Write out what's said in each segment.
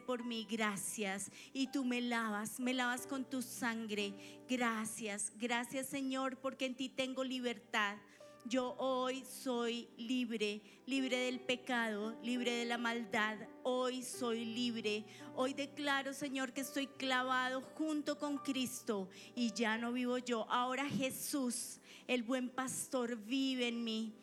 por mí, gracias. Y tú me lavas, me lavas con tu sangre, gracias. Gracias Señor, porque en ti tengo libertad. Yo hoy soy libre, libre del pecado, libre de la maldad. Hoy soy libre. Hoy declaro, Señor, que estoy clavado junto con Cristo y ya no vivo yo. Ahora Jesús, el buen pastor, vive en mí.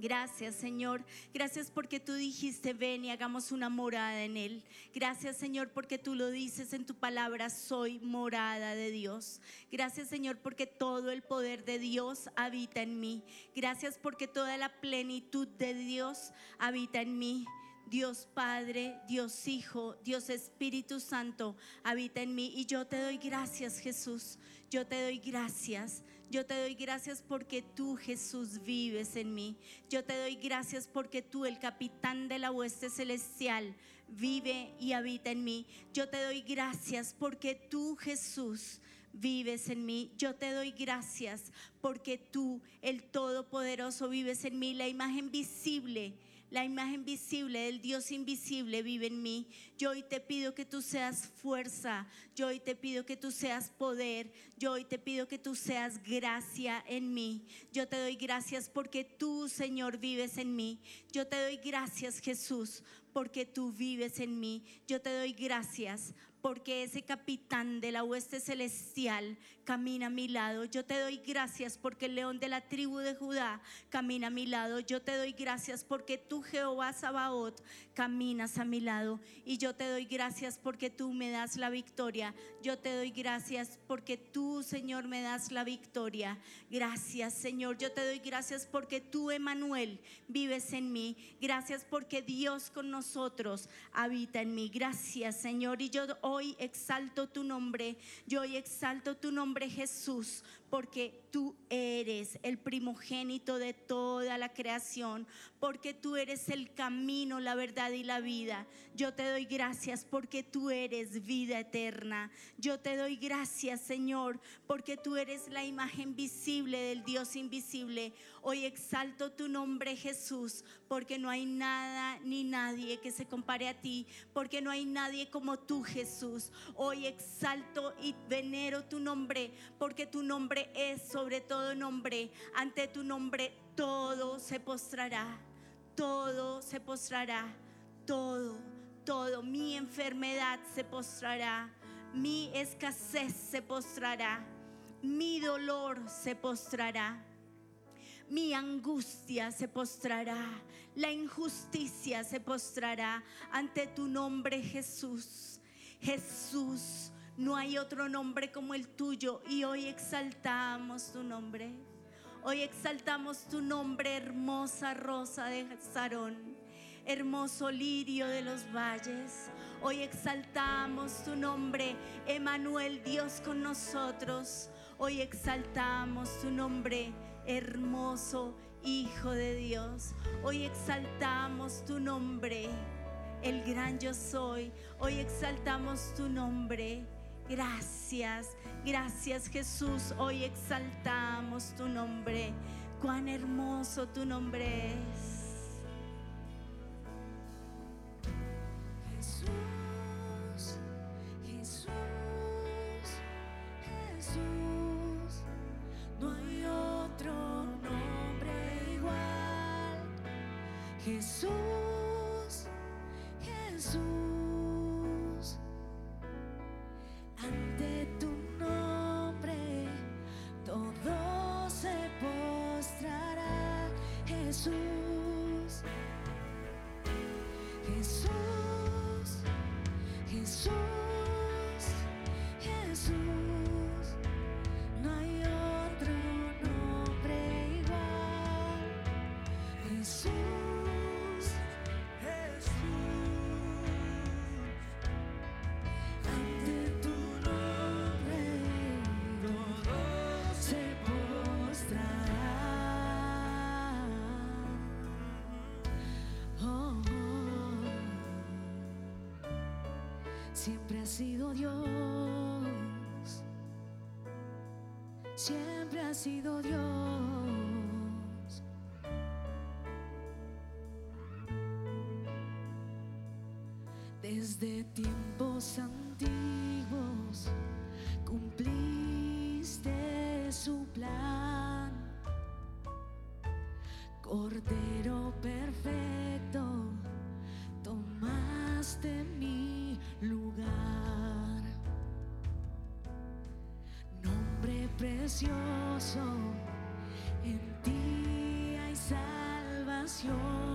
Gracias Señor, gracias porque tú dijiste, ven y hagamos una morada en Él. Gracias Señor porque tú lo dices en tu palabra, soy morada de Dios. Gracias Señor porque todo el poder de Dios habita en mí. Gracias porque toda la plenitud de Dios habita en mí. Dios Padre, Dios Hijo, Dios Espíritu Santo habita en mí y yo te doy gracias Jesús, yo te doy gracias, yo te doy gracias porque tú Jesús vives en mí, yo te doy gracias porque tú el capitán de la hueste celestial vive y habita en mí, yo te doy gracias porque tú Jesús vives en mí. Yo te doy gracias porque tú, el Todopoderoso, vives en mí, la imagen visible la imagen visible del Dios invisible vive en mí. Yo hoy te pido que tú seas fuerza. Yo hoy te pido que tú seas poder. Yo hoy te pido que tú seas gracia en mí. Yo te doy gracias porque tú, Señor, vives en mí. Yo te doy gracias, Jesús, porque tú vives en mí. Yo te doy gracias porque ese capitán de la hueste celestial camina a mi lado. Yo te doy gracias porque el león de la tribu de Judá camina a mi lado. Yo te doy gracias porque tú, Jehová Sabaoth, caminas a mi lado. Y yo te doy gracias porque tú me das la victoria. Yo te doy gracias porque tú, Señor, me das la victoria. Gracias, Señor. Yo te doy gracias porque tú, Emanuel, vives en mí. Gracias porque Dios con nosotros habita en mí. Gracias, Señor. Y yo hoy exalto tu nombre, yo hoy exalto tu nombre Jesús, porque tú eres el primogénito de toda la creación, porque tú eres el camino, la verdad y la vida. Yo te doy gracias porque tú eres vida eterna. Yo te doy gracias, Señor, porque tú eres la imagen visible del Dios invisible. Hoy exalto tu nombre, Jesús, porque no hay nada ni nadie que se compare a ti, porque no hay nadie como tú, Jesús. Hoy exalto y venero tu nombre, porque tu nombre es sobre todo nombre. Ante tu nombre todo se postrará, todo se postrará, todo, todo. Mi enfermedad se postrará, mi escasez se postrará, mi dolor se postrará. Mi angustia se postrará, la injusticia se postrará ante tu nombre Jesús. Jesús, no hay otro nombre como el tuyo y hoy exaltamos tu nombre. Hoy exaltamos tu nombre, hermosa rosa de Sarón, hermoso lirio de los valles. Hoy exaltamos tu nombre, Emanuel, Dios con nosotros. Hoy exaltamos tu nombre, hermoso Hijo de Dios. Hoy exaltamos tu nombre, el gran yo soy. Hoy exaltamos tu nombre Gracias, gracias Jesús. Hoy exaltamos tu nombre. Cuán hermoso tu nombre es. Ha sido Dios, siempre ha sido Dios. Desde tiempos antiguos cumpliste su plan. Cordero perfecto, tomaste mi lugar. Nombre precioso, en ti hay salvación.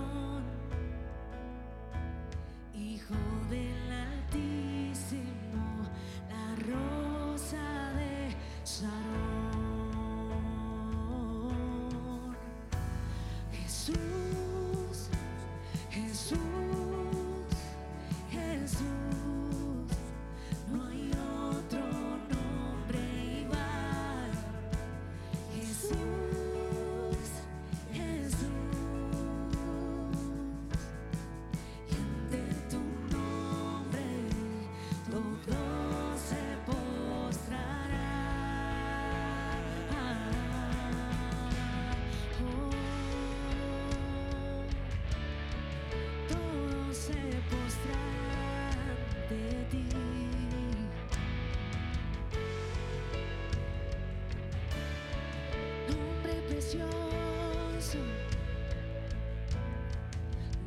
Precioso,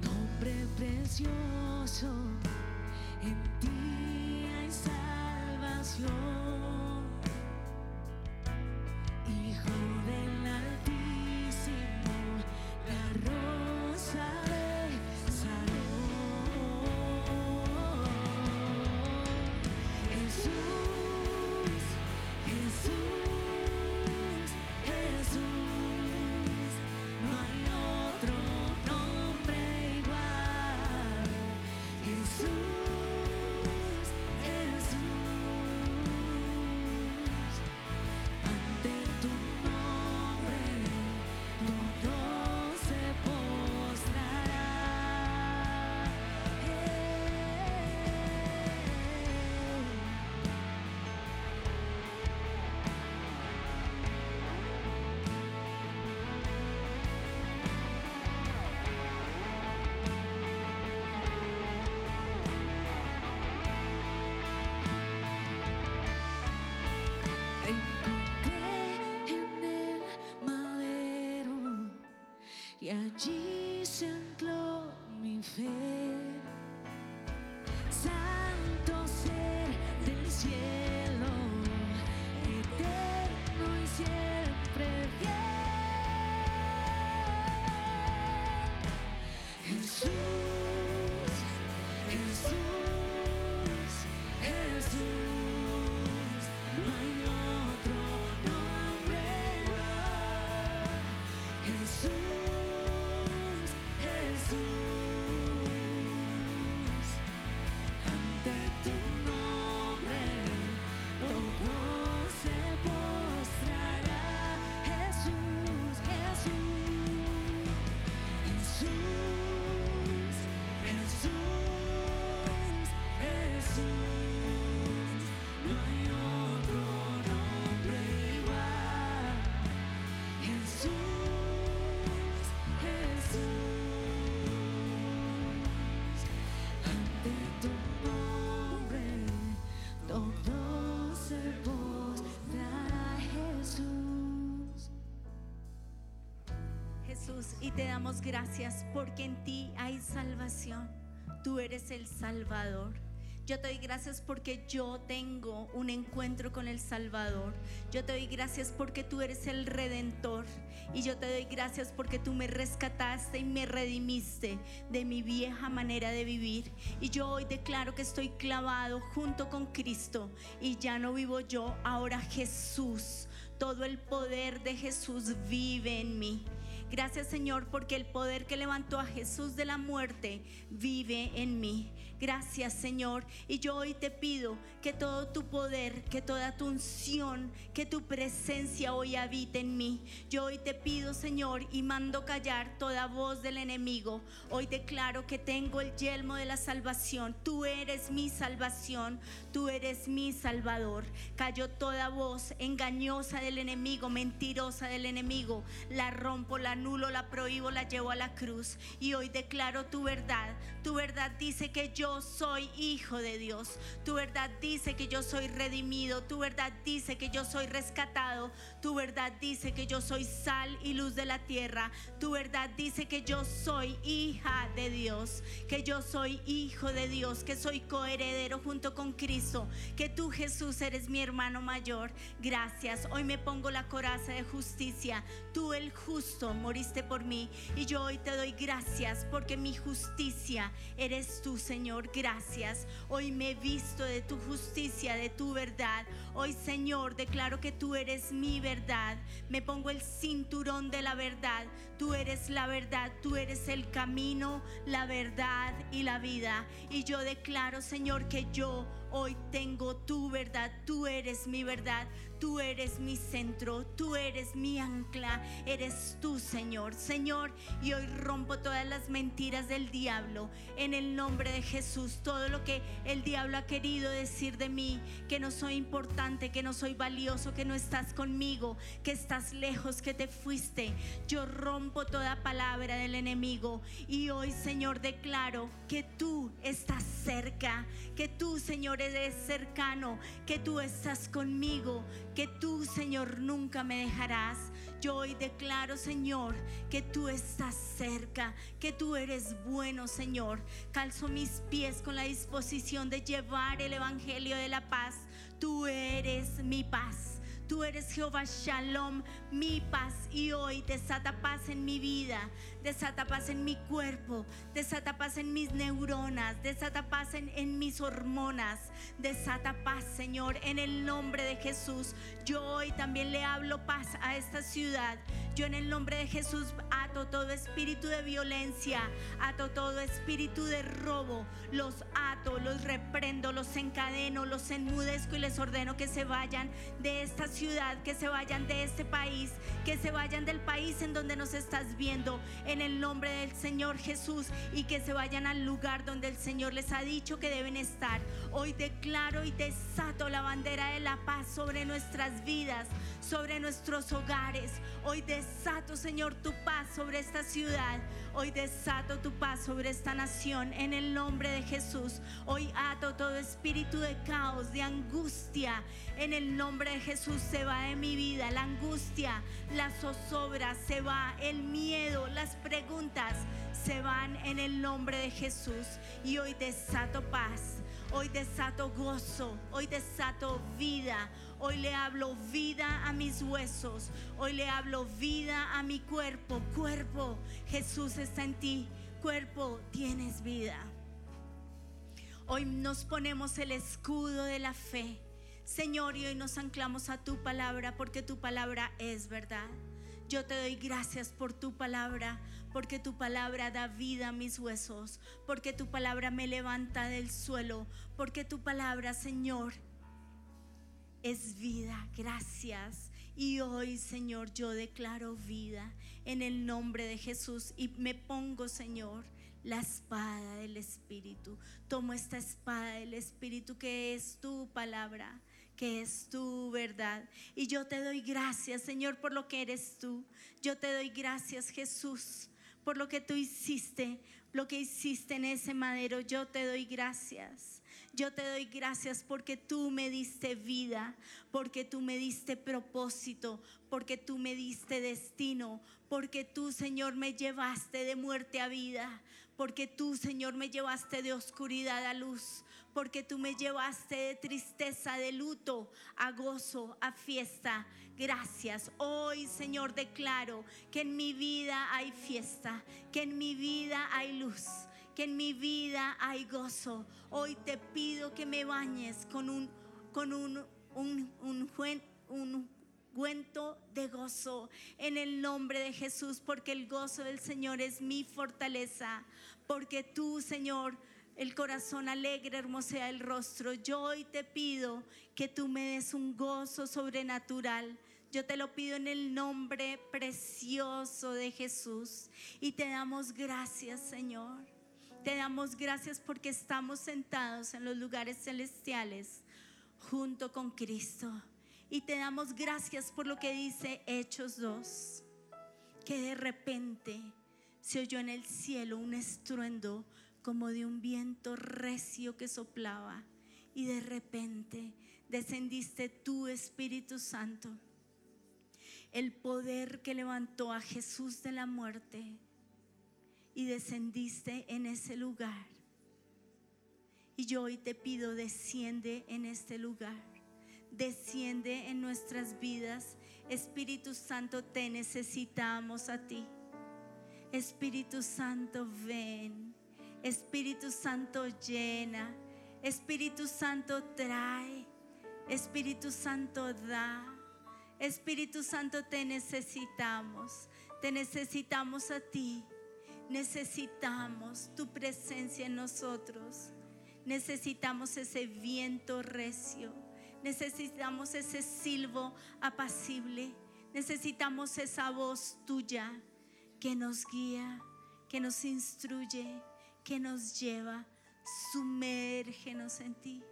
nombre precioso, en ti hay salvación. Te damos gracias porque en ti hay salvación. Tú eres el Salvador. Yo te doy gracias porque yo tengo un encuentro con el Salvador. Yo te doy gracias porque tú eres el Redentor. Y yo te doy gracias porque tú me rescataste y me redimiste de mi vieja manera de vivir. Y yo hoy declaro que estoy clavado junto con Cristo. Y ya no vivo yo, ahora Jesús. Todo el poder de Jesús vive en mí. Gracias Señor porque el poder que levantó a Jesús de la muerte vive en mí. Gracias Señor. Y yo hoy te pido que todo tu poder, que toda tu unción, que tu presencia hoy habite en mí. Yo hoy te pido Señor y mando callar toda voz del enemigo. Hoy declaro que tengo el yelmo de la salvación. Tú eres mi salvación. Tú eres mi salvador. Cayó toda voz engañosa del enemigo, mentirosa del enemigo. La rompo, la anulo, la prohíbo, la llevo a la cruz. Y hoy declaro tu verdad. Tu verdad dice que yo soy hijo de Dios. Tu verdad dice que yo soy redimido. Tu verdad dice que yo soy rescatado. Tu verdad dice que yo soy sal y luz de la tierra. Tu verdad dice que yo soy hija de Dios. Que yo soy hijo de Dios. Que soy coheredero junto con Cristo. Que tú Jesús eres mi hermano mayor. Gracias. Hoy me pongo la coraza de justicia. Tú el justo moriste por mí. Y yo hoy te doy gracias porque mi justicia eres tú, Señor. Gracias. Hoy me he visto de tu justicia, de tu verdad. Hoy, Señor, declaro que tú eres mi verdad. Me pongo el cinturón de la verdad. Tú eres la verdad. Tú eres el camino, la verdad y la vida. Y yo declaro, Señor, que yo hoy tengo tu verdad. Tú eres mi verdad. Tú eres mi centro, tú eres mi ancla, eres tú, Señor. Señor, y hoy rompo todas las mentiras del diablo en el nombre de Jesús. Todo lo que el diablo ha querido decir de mí, que no soy importante, que no soy valioso, que no estás conmigo, que estás lejos, que te fuiste. Yo rompo toda palabra del enemigo y hoy, Señor, declaro que tú estás cerca, que tú, Señor, eres cercano, que tú estás conmigo que tú, Señor, nunca me dejarás. Yo hoy declaro, Señor, que tú estás cerca, que tú eres bueno, Señor. Calzo mis pies con la disposición de llevar el Evangelio de la paz. Tú eres mi paz. Tú eres Jehová Shalom, mi paz. Y hoy desata paz en mi vida, desata paz en mi cuerpo, desata paz en mis neuronas, desata paz en, en mis hormonas, desata paz, Señor, en el nombre de Jesús. Yo hoy también le hablo paz a esta ciudad. Yo en el nombre de Jesús ato todo espíritu de violencia, ato todo espíritu de robo, los ato, los reprendo, los encadeno, los enmudezco y les ordeno que se vayan de esta ciudad, que se vayan de este país, que se vayan del país en donde nos estás viendo, en el nombre del Señor Jesús, y que se vayan al lugar donde el Señor les ha dicho que deben estar. Hoy declaro y desato la bandera de la paz sobre nuestras vidas, sobre nuestros hogares. Hoy desato, Señor, tu paz sobre esta ciudad. Hoy desato tu paz sobre esta nación en el nombre de Jesús. Hoy ato todo espíritu de caos, de angustia. En el nombre de Jesús se va de mi vida la angustia, la zozobra, se va el miedo, las preguntas se van en el nombre de Jesús. Y hoy desato paz. Hoy desato gozo, hoy desato vida, hoy le hablo vida a mis huesos, hoy le hablo vida a mi cuerpo. Cuerpo, Jesús está en ti, cuerpo, tienes vida. Hoy nos ponemos el escudo de la fe, Señor, y hoy nos anclamos a tu palabra porque tu palabra es verdad. Yo te doy gracias por tu palabra, porque tu palabra da vida a mis huesos, porque tu palabra me levanta del suelo, porque tu palabra, Señor, es vida. Gracias. Y hoy, Señor, yo declaro vida en el nombre de Jesús y me pongo, Señor, la espada del Espíritu. Tomo esta espada del Espíritu que es tu palabra, que es tu verdad. Y yo te doy gracias, Señor, por lo que eres tú. Yo te doy gracias, Jesús, por lo que tú hiciste, lo que hiciste en ese madero. Yo te doy gracias. Yo te doy gracias porque tú me diste vida, porque tú me diste propósito, porque tú me diste destino, porque tú, Señor, me llevaste de muerte a vida, porque tú, Señor, me llevaste de oscuridad a luz, porque tú me llevaste de tristeza, de luto, a gozo, a fiesta. Gracias. Hoy, Señor, declaro que en mi vida hay fiesta, que en mi vida hay luz que en mi vida hay gozo. Hoy te pido que me bañes con un, con un, un, un, un ungüento de gozo en el nombre de Jesús, porque el gozo del Señor es mi fortaleza, porque tú, Señor, el corazón alegre hermosea el rostro. Yo hoy te pido que tú me des un gozo sobrenatural. Yo te lo pido en el nombre precioso de Jesús. Y te damos gracias, Señor. Te damos gracias porque estamos sentados en los lugares celestiales junto con Cristo. Y te damos gracias por lo que dice Hechos 2, que de repente se oyó en el cielo un estruendo como de un viento recio que soplaba y de repente descendiste tú, Espíritu Santo, el poder que levantó a Jesús de la muerte y descendiste en ese lugar. Y yo hoy te pido, desciende en este lugar, desciende en nuestras vidas. Espíritu Santo, te necesitamos a ti. Espíritu Santo, ven. Espíritu Santo, llena. Espíritu Santo, trae. Espíritu Santo, da. Espíritu Santo, te necesitamos. Te necesitamos a ti. Necesitamos tu presencia en nosotros. Necesitamos ese viento recio. Necesitamos ese silbo apacible. Necesitamos esa voz tuya que nos guía, que nos instruye, que nos lleva. Sumérgenos en ti.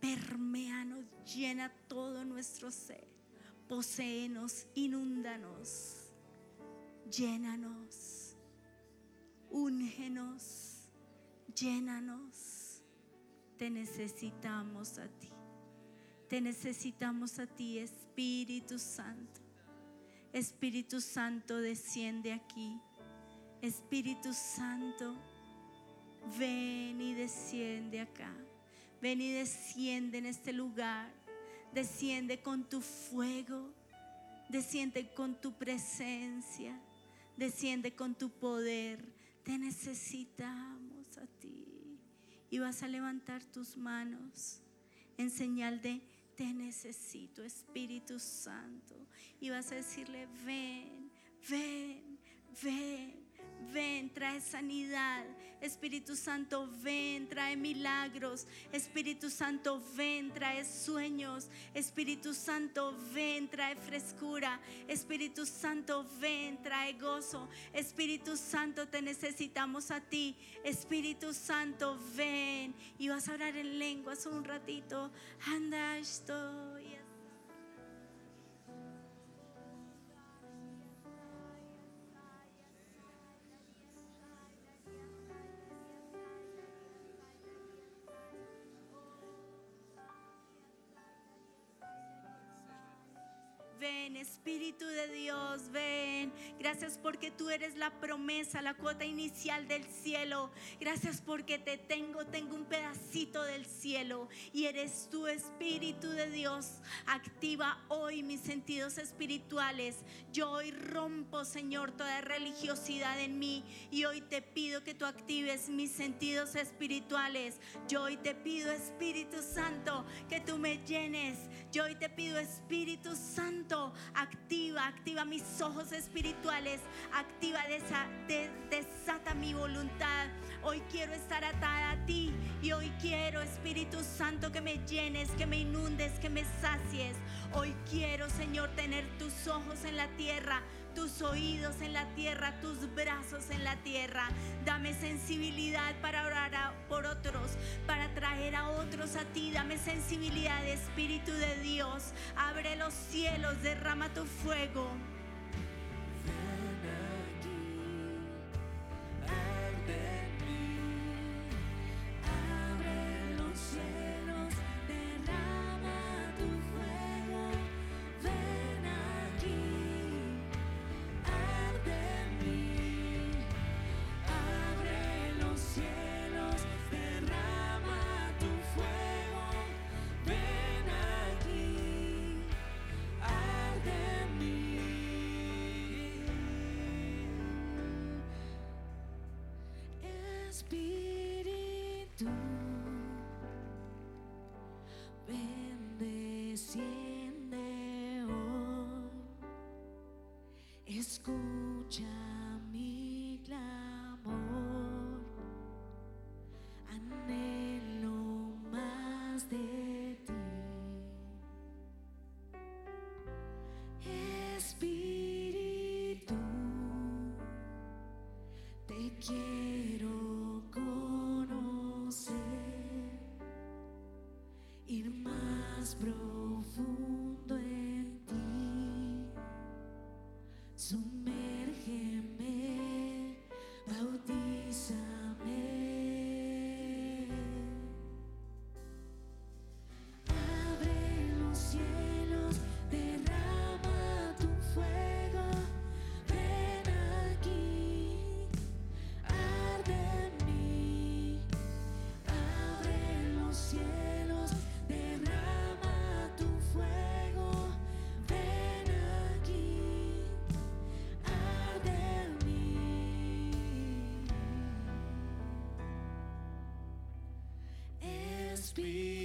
Perméanos, llena todo nuestro ser. Poséenos, inúndanos. Llénanos. Úngenos. Llénanos. Te necesitamos a ti. Te necesitamos a ti, Espíritu Santo. Espíritu Santo, desciende aquí. Espíritu Santo, ven y desciende acá. Ven y desciende en este lugar. Desciende con tu fuego. Desciende con tu presencia. Desciende con tu poder. Te necesitamos a ti. Y vas a levantar tus manos en señal de te necesito, Espíritu Santo. Y vas a decirle, ven, ven, ven, trae sanidad. Espíritu Santo, ven, trae milagros. Espíritu Santo, ven, trae sueños. Espíritu Santo, ven, trae frescura. Espíritu Santo, ven, trae gozo. Espíritu Santo, te necesitamos a ti. Espíritu Santo, ven. Y vas a orar en lenguas un ratito. Anda, estoy. Espíritu de Dios, ven. Gracias porque tú eres la promesa, la cuota inicial del cielo. Gracias porque te tengo, tengo un pedacito del cielo y eres tu Espíritu de Dios. Activa hoy mis sentidos espirituales. Yo hoy rompo, Señor, toda religiosidad en mí y hoy te pido que tú actives mis sentidos espirituales. Yo hoy te pido, Espíritu Santo, que tú me llenes. Yo hoy te pido, Espíritu Santo, activa, activa mis ojos espirituales, activa, desa- de- desata mi voluntad. Hoy quiero estar atada a ti y hoy quiero, Espíritu Santo, que me llenes, que me inundes, que me sacies. Hoy quiero, Señor, tener tus ojos en la tierra tus oídos en la tierra, tus brazos en la tierra. Dame sensibilidad para orar a- por otros, para traer a otros a ti. Dame sensibilidad, Espíritu de Dios. Abre los cielos, derrama tu fuego. Espíritu, ven, desciende hoy. Escucha Espíritu,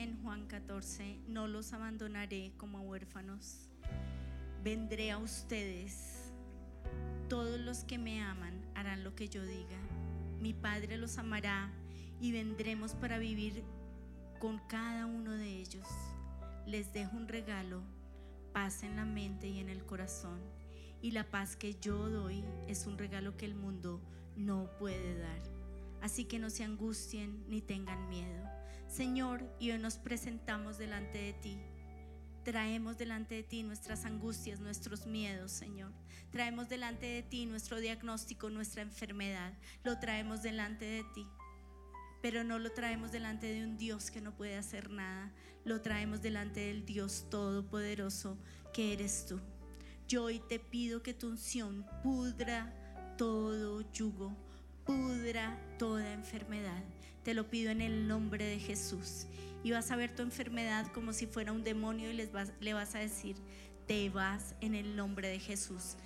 en Juan 14, no los abandonaré como huérfanos. Vendré a ustedes. Todos los que me aman harán lo que yo diga. Mi Padre los amará y vendremos para vivir con cada uno de ellos. Les dejo un regalo, paz en la mente y en el corazón. Y la paz que yo doy es un regalo que el mundo no puede dar. Así que no se angustien ni tengan miedo. Señor, y hoy nos presentamos delante de ti. Traemos delante de ti nuestras angustias, nuestros miedos, Señor. Traemos delante de ti nuestro diagnóstico, nuestra enfermedad. Lo traemos delante de ti. Pero no lo traemos delante de un Dios que no puede hacer nada. Lo traemos delante del Dios Todopoderoso que eres tú. Yo hoy te pido que tu unción pudra todo yugo, pudra toda enfermedad. Te lo pido en el nombre de Jesús. Y vas a ver tu enfermedad como si fuera un demonio y les vas- le vas a decir, te vas en el nombre de Jesús.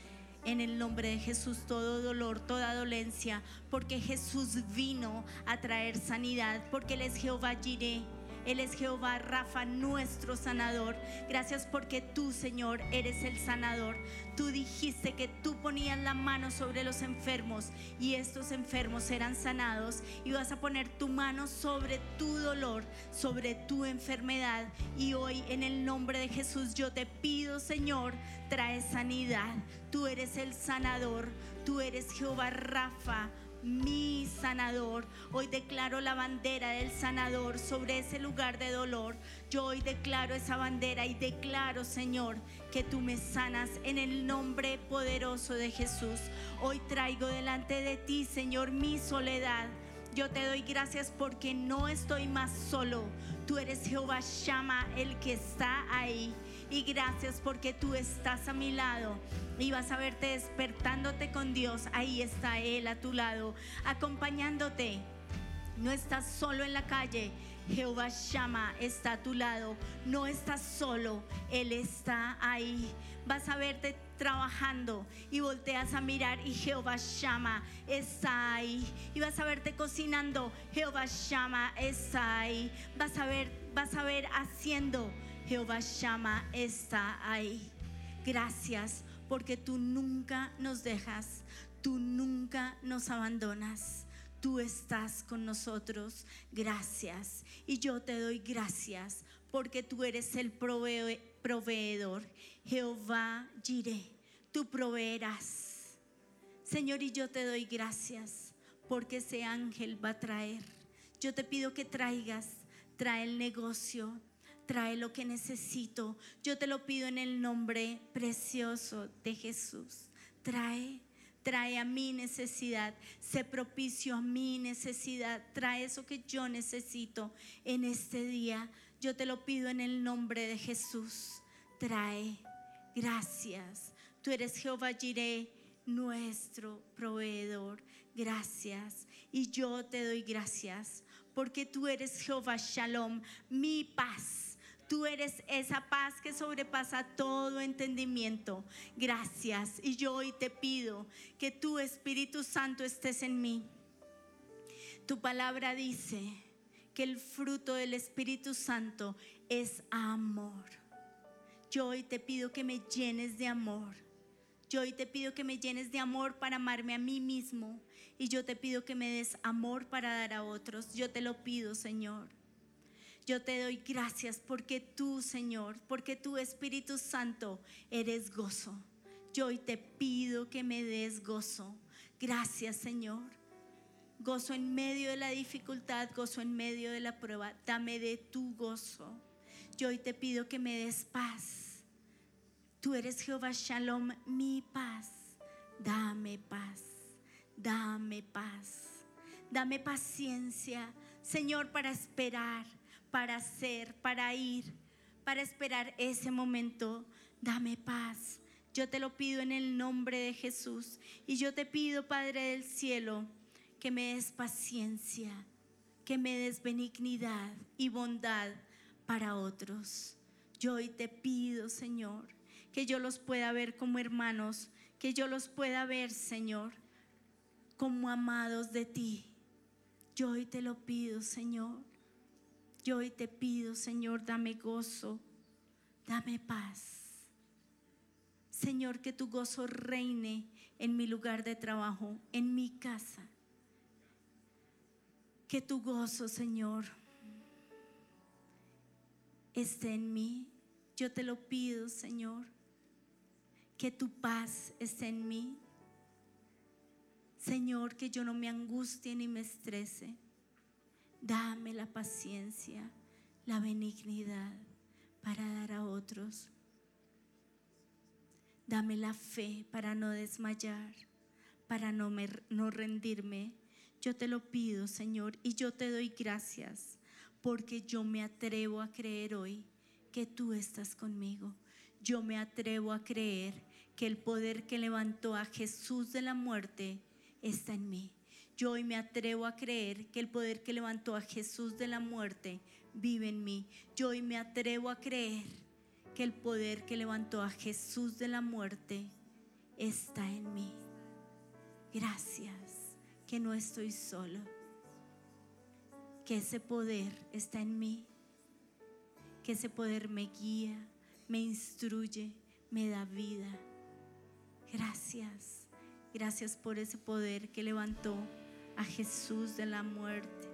En el nombre de Jesús todo dolor, toda dolencia, porque Jesús vino a traer sanidad, porque Él es Jehová Jireh. Él es Jehová Rafa, nuestro sanador. Gracias porque tú, Señor, eres el sanador. Tú dijiste que tú ponías la mano sobre los enfermos y estos enfermos serán sanados. Y vas a poner tu mano sobre tu dolor, sobre tu enfermedad. Y hoy, en el nombre de Jesús, yo te pido, Señor, trae sanidad. Tú eres el sanador. Tú eres Jehová Rafa mi sanador. Hoy declaro la bandera del sanador sobre ese lugar de dolor. Yo hoy declaro esa bandera y declaro, Señor, que tú me sanas en el nombre poderoso de Jesús. Hoy traigo delante de ti, Señor, mi soledad. Yo te doy gracias porque no estoy más solo. Tú eres Jehová Shama, el que está ahí. Y gracias porque tú estás a mi lado y vas a verte despertándote con Dios. Ahí está Él a tu lado, acompañándote. No estás solo en la calle. Jehová Shama está a tu lado. No estás solo. Él está ahí. Vas a verte trabajando y volteas a mirar y Jehová Shama está ahí. Y vas a verte cocinando. Jehová Shama está ahí. Vas a ver, vas a ver haciendo Jehová Shama está ahí. Gracias porque tú nunca nos dejas, tú nunca nos abandonas. Tú estás con nosotros. Gracias. Y yo te doy gracias porque tú eres el proveedor. Jehová Jireh, tú proveerás. Señor, y yo te doy gracias porque ese ángel va a traer. Yo te pido que traigas, trae el negocio, trae lo que necesito. Yo te lo pido en el nombre precioso de Jesús. Trae, trae a mi necesidad, sé propicio a mi necesidad, trae eso que yo necesito en este día. Yo te lo pido en el nombre de Jesús. Trae, gracias. Tú eres Jehová Jireh, nuestro proveedor. Gracias. Y yo te doy gracias porque tú eres Jehová Shalom, mi paz Tú eres esa paz que sobrepasa todo entendimiento. Gracias. Y yo hoy te pido que tu Espíritu Santo estés en mí. Tu palabra dice que el fruto del Espíritu Santo es amor. Yo hoy te pido que me llenes de amor. Yo hoy te pido que me llenes de amor para amarme a mí mismo. Y yo te pido que me des amor para dar a otros. Yo te lo pido, Señor. Yo te doy gracias porque tú, Señor, porque tú, Espíritu Santo, eres gozo. Yo hoy te pido que me des gozo. Gracias, Señor. Gozo en medio de la dificultad, gozo en medio de la prueba. Dame de tu gozo. Yo hoy te pido que me des paz. Tú eres Jehová Shalom, mi paz. Dame paz. Dame paz. Dame paciencia, Señor, para esperar para hacer, para ir, para esperar ese momento. Dame paz. Yo te lo pido en el nombre de Jesús. Y yo te pido, Padre del cielo, que me des paciencia, que me des benignidad y bondad para otros. Yo hoy te pido, Señor, que yo los pueda ver como hermanos, que yo los pueda ver, Señor, como amados de ti. Yo hoy te lo pido, Señor. Yo hoy te pido, Señor, dame gozo, dame paz. Señor, que tu gozo reine en mi lugar de trabajo, en mi casa. Que tu gozo, Señor, esté en mí. Yo te lo pido, Señor. Que tu paz esté en mí. Señor, que yo no me angustie ni me estrese. Dame la paciencia, la benignidad para dar a otros. Dame la fe para no desmayar, para no, no rendirme. Yo te lo pido, Señor, y yo te doy gracias porque yo me atrevo a creer hoy que tú estás conmigo. Yo me atrevo a creer que el poder que levantó a Jesús de la muerte está en mí. Yo hoy me atrevo a creer que el poder que levantó a Jesús de la muerte vive en mí. Yo hoy me atrevo a creer que el poder que levantó a Jesús de la muerte está en mí. Gracias que no estoy solo, que ese poder está en mí, que ese poder me guía, me instruye, me da vida. Gracias, gracias por ese poder que levantó a Jesús de la muerte.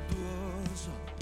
impetuoso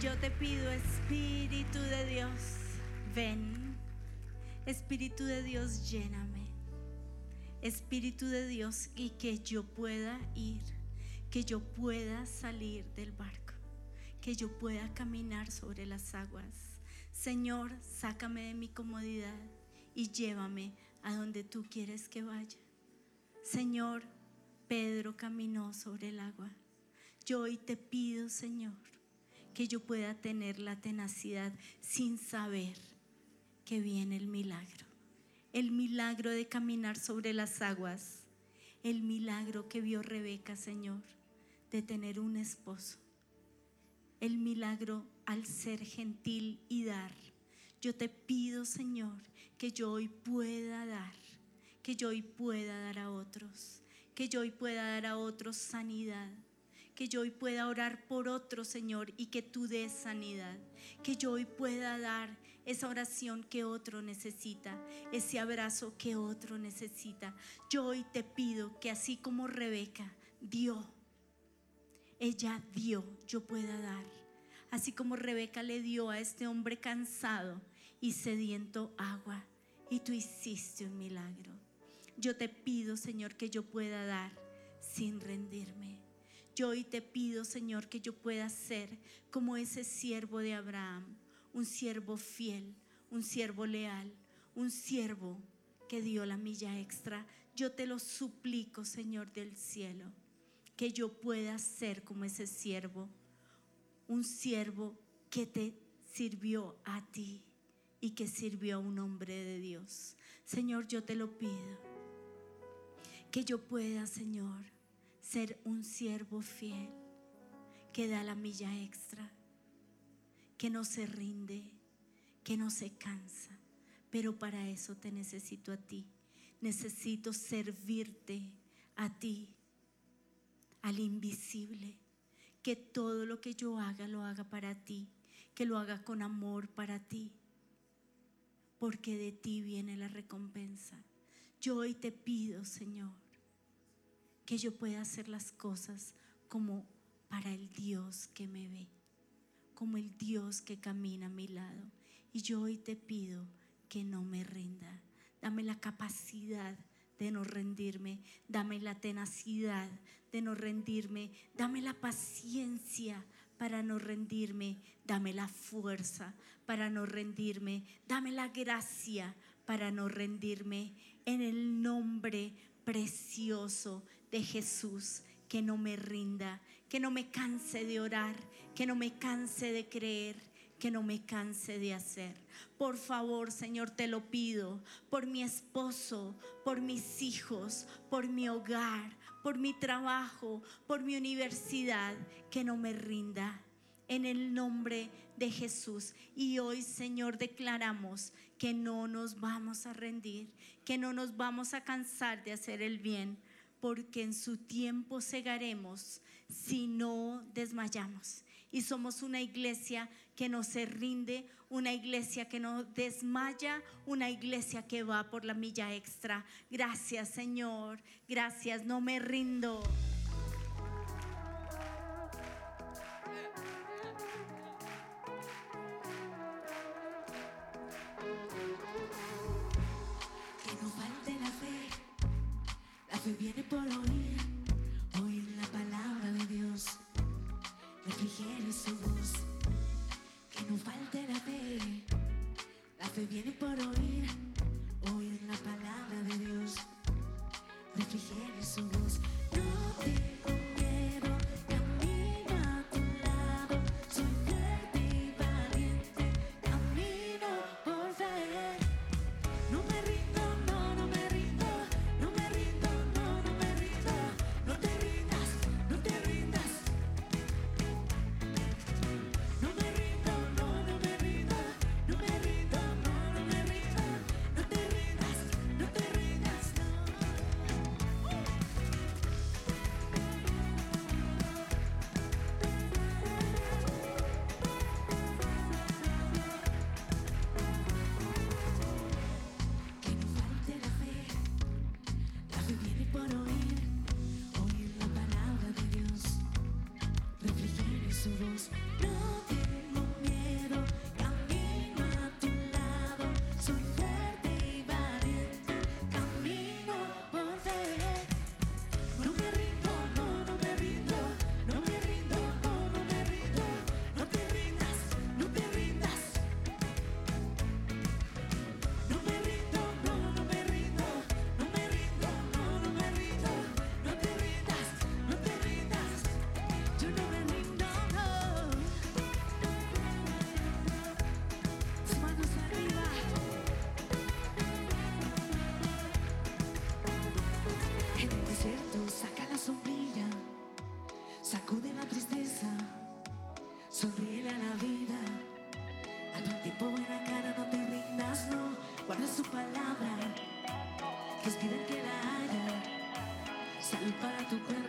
yo te pido, Espíritu de Dios, ven. Espíritu de Dios, lléname. Espíritu de Dios, y que yo pueda ir, que yo pueda salir del barco, que yo pueda caminar sobre las aguas. Señor, sácame de mi comodidad y llévame a donde tú quieres que vaya. Señor, Pedro caminó sobre el agua. Yo hoy te pido, Señor, que yo pueda tener la tenacidad sin saber que viene el milagro. El milagro de caminar sobre las aguas. El milagro que vio Rebeca, Señor, de tener un esposo. El milagro al ser gentil y dar. Yo te pido, Señor, que yo hoy pueda dar, que yo hoy pueda dar a otros, que yo hoy pueda dar a otros sanidad, que yo hoy pueda orar por otro, Señor, y que tú des sanidad. Que yo hoy pueda dar esa oración que otro necesita, ese abrazo que otro necesita. Yo hoy te pido que así como Rebeca dio, ella dio, yo pueda dar. Así como Rebeca le dio a este hombre cansado y sediento agua, y tú hiciste un milagro. Yo te pido, Señor, que yo pueda dar sin rendirme. Yo hoy te pido, Señor, que yo pueda ser como ese siervo de Abraham, un siervo fiel, un siervo leal, un siervo que dio la milla extra. Yo te lo suplico, Señor del cielo, que yo pueda ser como ese siervo, un siervo que te sirvió a ti y que sirvió a un hombre de Dios. Señor, yo te lo pido. Que yo pueda, Señor, ser un siervo fiel que da la milla extra, que no se rinde, que no se cansa. Pero para eso te necesito a ti. Necesito servirte a ti, al invisible. Que todo lo que yo haga lo haga para ti, que lo haga con amor para ti, porque de ti viene la recompensa. Yo hoy te pido, Señor, que yo pueda hacer las cosas como para el Dios que me ve, como el Dios que camina a mi lado. Y yo hoy te pido que no me rinda. Dame la capacidad de no rendirme. Dame la tenacidad de no rendirme. Dame la paciencia para no rendirme. Dame la fuerza para no rendirme. Dame la gracia para no rendirme. En el nombre precioso de Jesús, que no me rinda, que no me canse de orar, que no me canse de creer, que no me canse de hacer. Por favor, Señor, te lo pido, por mi esposo, por mis hijos, por mi hogar, por mi trabajo, por mi universidad, que no me rinda. En el nombre de Jesús. Y hoy, Señor, declaramos que no nos vamos a rendir, que no nos vamos a cansar de hacer el bien porque en su tiempo cegaremos si no desmayamos. Y somos una iglesia que no se rinde, una iglesia que no desmaya, una iglesia que va por la milla extra. Gracias Señor, gracias, no me rindo. Fe viene por oír, oír la palabra de Dios, refrigere su voz, que no falte la fe. La fe viene por oír, oír la palabra de Dios, refrigere su voz, no te para tu cuerpo,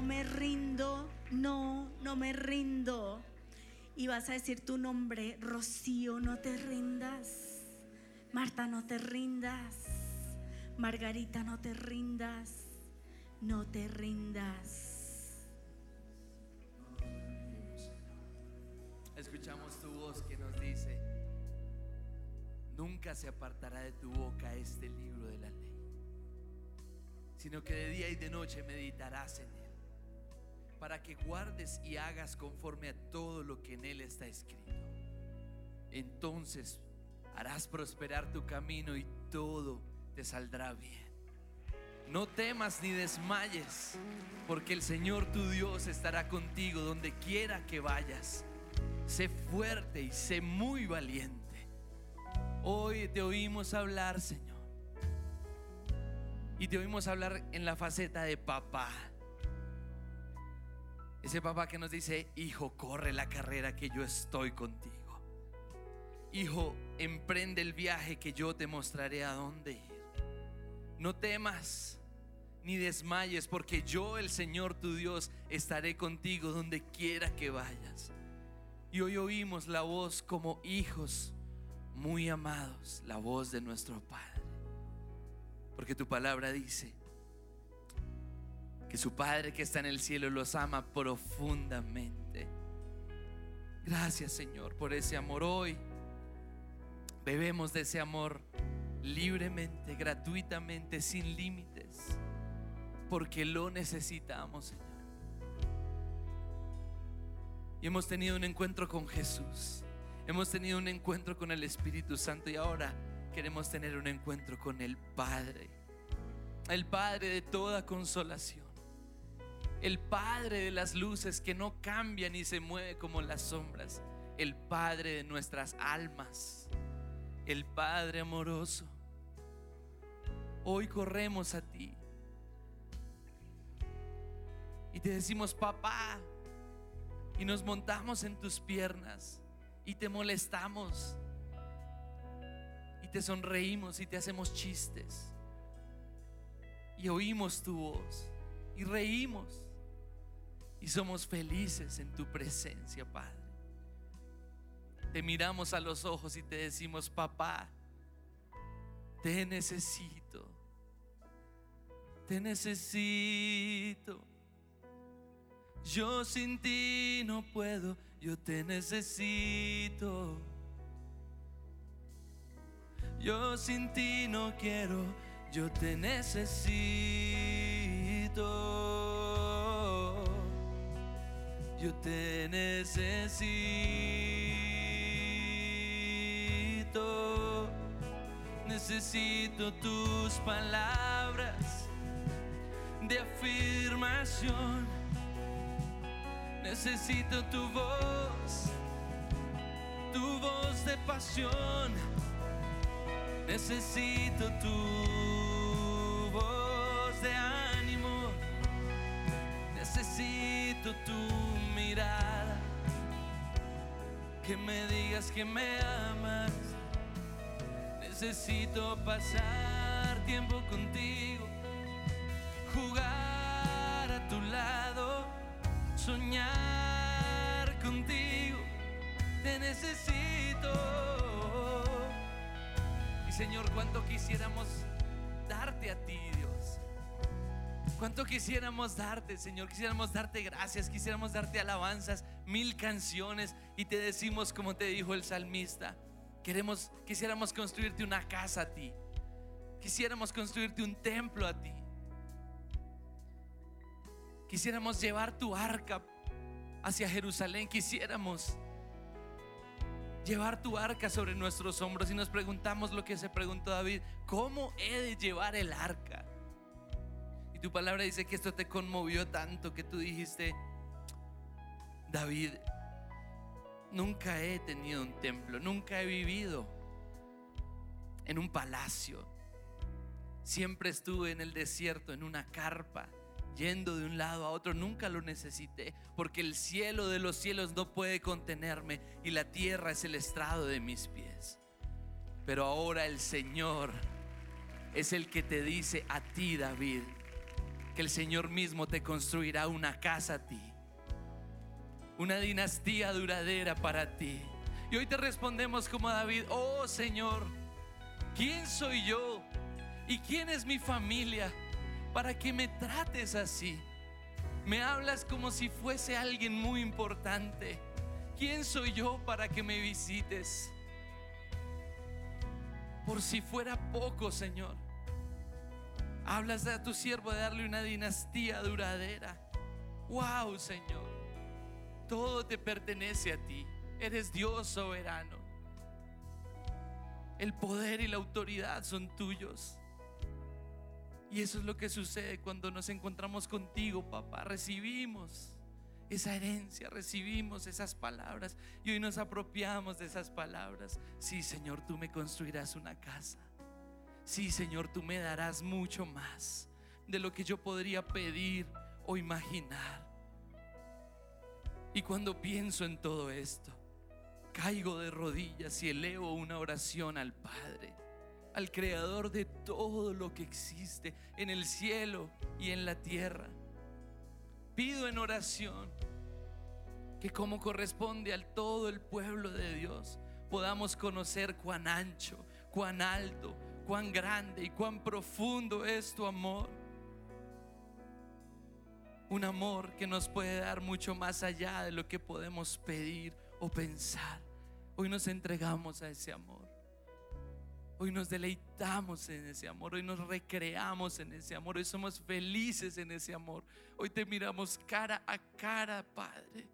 no me rindo, no, no me rindo. Y vas a decir tu nombre, Rocío, no te rindas. Marta, no te rindas. Margarita, no te rindas. No te rindas. Escuchamos tu voz que nos dice, nunca se apartará de tu boca este libro de la ley, sino que de día y de noche meditarás en él, para que guardes y hagas conforme a todo lo que en él está escrito. Entonces harás prosperar tu camino y todo te saldrá bien. No temas ni desmayes, porque el Señor tu Dios estará contigo donde quiera que vayas. Sé fuerte y sé muy valiente. Hoy te oímos hablar, Señor. Y te oímos hablar en la faceta de papá. Ese papá que nos dice, hijo, corre la carrera que yo estoy contigo. Hijo, emprende el viaje que yo te mostraré a dónde ir. No temas ni desmayes, porque yo, el Señor tu Dios, estaré contigo donde quiera que vayas. Y hoy oímos la voz como hijos muy amados, la voz de nuestro Padre. Porque tu palabra dice que su Padre que está en el cielo los ama profundamente. Gracias Señor por ese amor hoy. Bebemos de ese amor libremente, gratuitamente, sin límites, porque lo necesitamos, Señor. Y hemos tenido un encuentro con Jesús. Hemos tenido un encuentro con el Espíritu Santo y ahora queremos tener un encuentro con el Padre. El Padre de toda consolación. El Padre de las luces que no cambia ni se mueve como las sombras. El Padre de nuestras almas. El Padre amoroso. Hoy corremos a ti. Y te decimos, papá, y nos montamos en tus piernas y te molestamos y te sonreímos y te hacemos chistes y oímos tu voz y reímos y somos felices en tu presencia, Padre. Te miramos a los ojos y te decimos, papá, te necesito, te necesito. Yo sin ti no puedo, yo te necesito. Yo sin ti no quiero, yo te necesito. Yo te necesito. Necesito tus palabras de afirmación. Necesito tu voz, tu voz de pasión. Necesito tu voz de ánimo. Necesito tu Que me digas que me amas. Necesito pasar tiempo contigo. Jugar a tu lado soñar contigo. Te necesito Y Señor, cuánto quisiéramos darte a ti, Dios. Cuánto quisiéramos darte, Señor. Quisiéramos darte gracias, quisiéramos darte alabanzas, mil canciones. Y te decimos, como te dijo el salmista, queremos, quisiéramos construirte una casa a ti. Quisiéramos construirte un templo a ti. Quisiéramos llevar tu arca hacia Jerusalén. Quisiéramos llevar tu arca sobre nuestros hombros y nos preguntamos lo que se preguntó David, ¿cómo he de llevar el arca? Tu palabra dice que esto te conmovió tanto que tú dijiste, David, nunca he tenido un templo, nunca he vivido en un palacio, siempre estuve en el desierto, en una carpa yendo de un lado a otro, nunca lo necesité, porque el cielo de los cielos no puede contenerme y la tierra es el estrado de mis pies. Pero ahora el Señor es el que te dice a ti, David, que el Señor mismo te construirá una casa a ti, una dinastía duradera para ti. Y hoy te respondemos como David, oh Señor, ¿quién soy yo? ¿Y quién es mi familia? para que me trates así. Me hablas como si fuese alguien muy importante. ¿Quién soy yo para que me visites? Por si fuera poco, Señor. Hablas a tu siervo de darle una dinastía duradera. Wow, Señor. Todo te pertenece a ti. Eres Dios soberano. El poder y la autoridad son tuyos. Y eso es lo que sucede cuando nos encontramos contigo, papá. Recibimos esa herencia, recibimos esas palabras y hoy nos apropiamos de esas palabras. Sí, Señor, tú me construirás una casa. Sí, Señor, tú me darás mucho más de lo que yo podría pedir o imaginar. Y cuando pienso en todo esto, caigo de rodillas y elevo una oración al Padre al creador de todo lo que existe en el cielo y en la tierra. Pido en oración que como corresponde al todo el pueblo de Dios, podamos conocer cuán ancho, cuán alto, cuán grande y cuán profundo es tu amor. Un amor que nos puede dar mucho más allá de lo que podemos pedir o pensar. Hoy nos entregamos a ese amor. Hoy nos deleitamos en ese amor, hoy nos recreamos en ese amor, hoy somos felices en ese amor. Hoy te miramos cara a cara, Padre.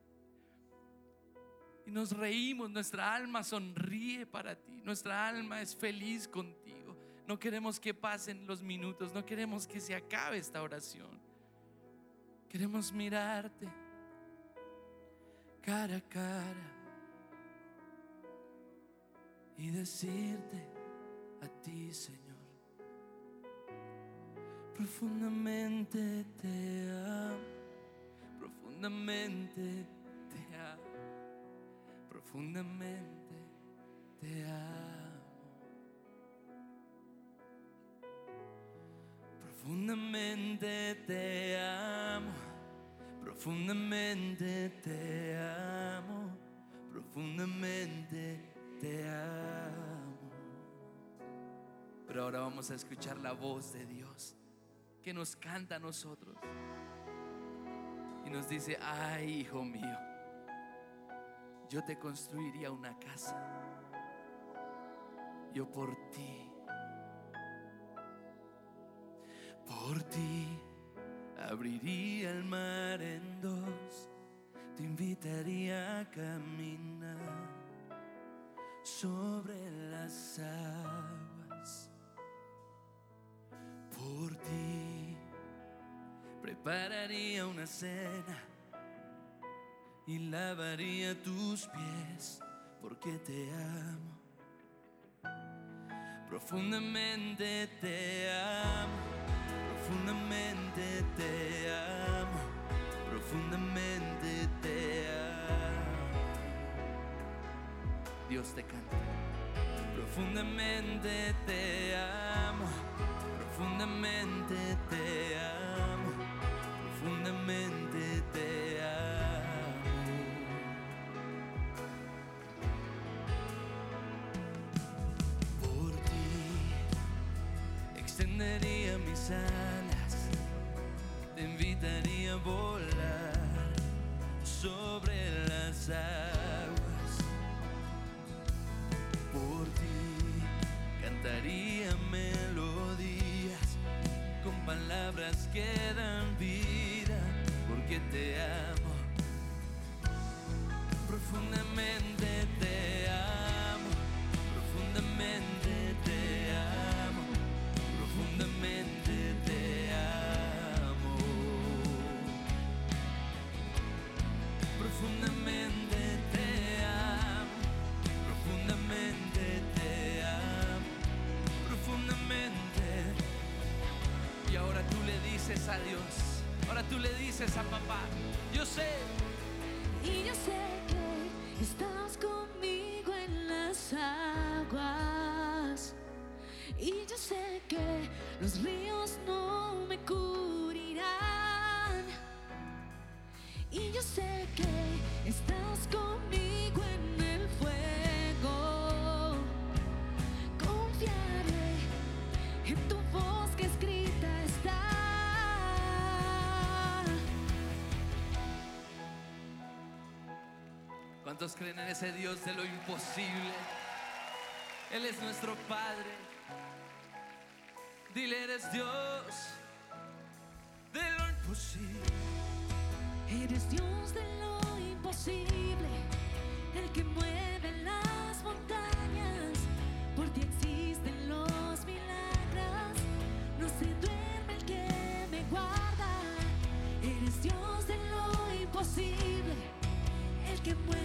Y nos reímos, nuestra alma sonríe para ti, nuestra alma es feliz contigo. No queremos que pasen los minutos, no queremos que se acabe esta oración. Queremos mirarte cara a cara y decirte, a ti, Señor. Profundamente te amo, profundamente te amo, profundamente te amo. Profundamente te amo, profundamente te amo, profundamente te amo. Pero ahora vamos a escuchar la voz de Dios que nos canta a nosotros. Y nos dice, ay hijo mío, yo te construiría una casa. Yo por ti, por ti abriría el mar en dos, te invitaría a caminar sobre las aguas por ti. Prepararía una cena y lavaría tus pies porque te amo. Profundamente te amo, profundamente te amo, profundamente te amo. Dios te canta, profundamente te amo profundamente te amo, profundamente te amo. Por ti extendería mis alas, palabras que dan vida, porque te amo. Profundamente dices a papá, yo sé. Y yo sé que estás conmigo en las aguas. Y yo sé que los ríos no me cubrirán. Y yo sé que estás conmigo en el ¿Cuántos creen en ese Dios de lo imposible? Él es nuestro Padre. Dile, eres Dios de lo imposible. Eres Dios de lo imposible, el que mueve las montañas. Por ti existen los milagros. No se duerme el que me guarda. Eres Dios de lo imposible, el que mueve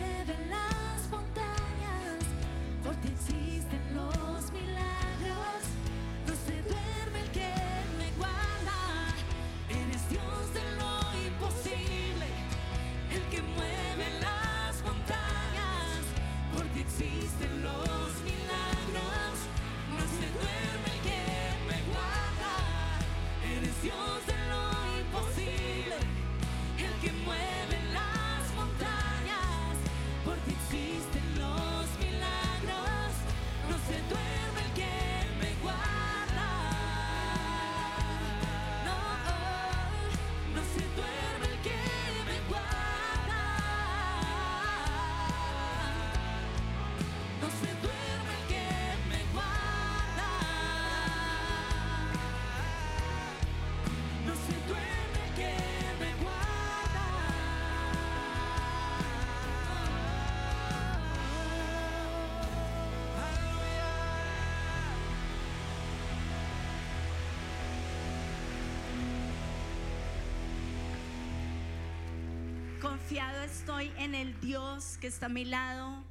Confiado estoy en el Dios que está a mi lado,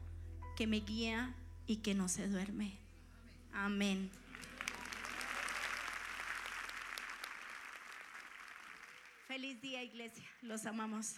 que me guía y que no se duerme. Amén. Feliz día, iglesia. Los amamos.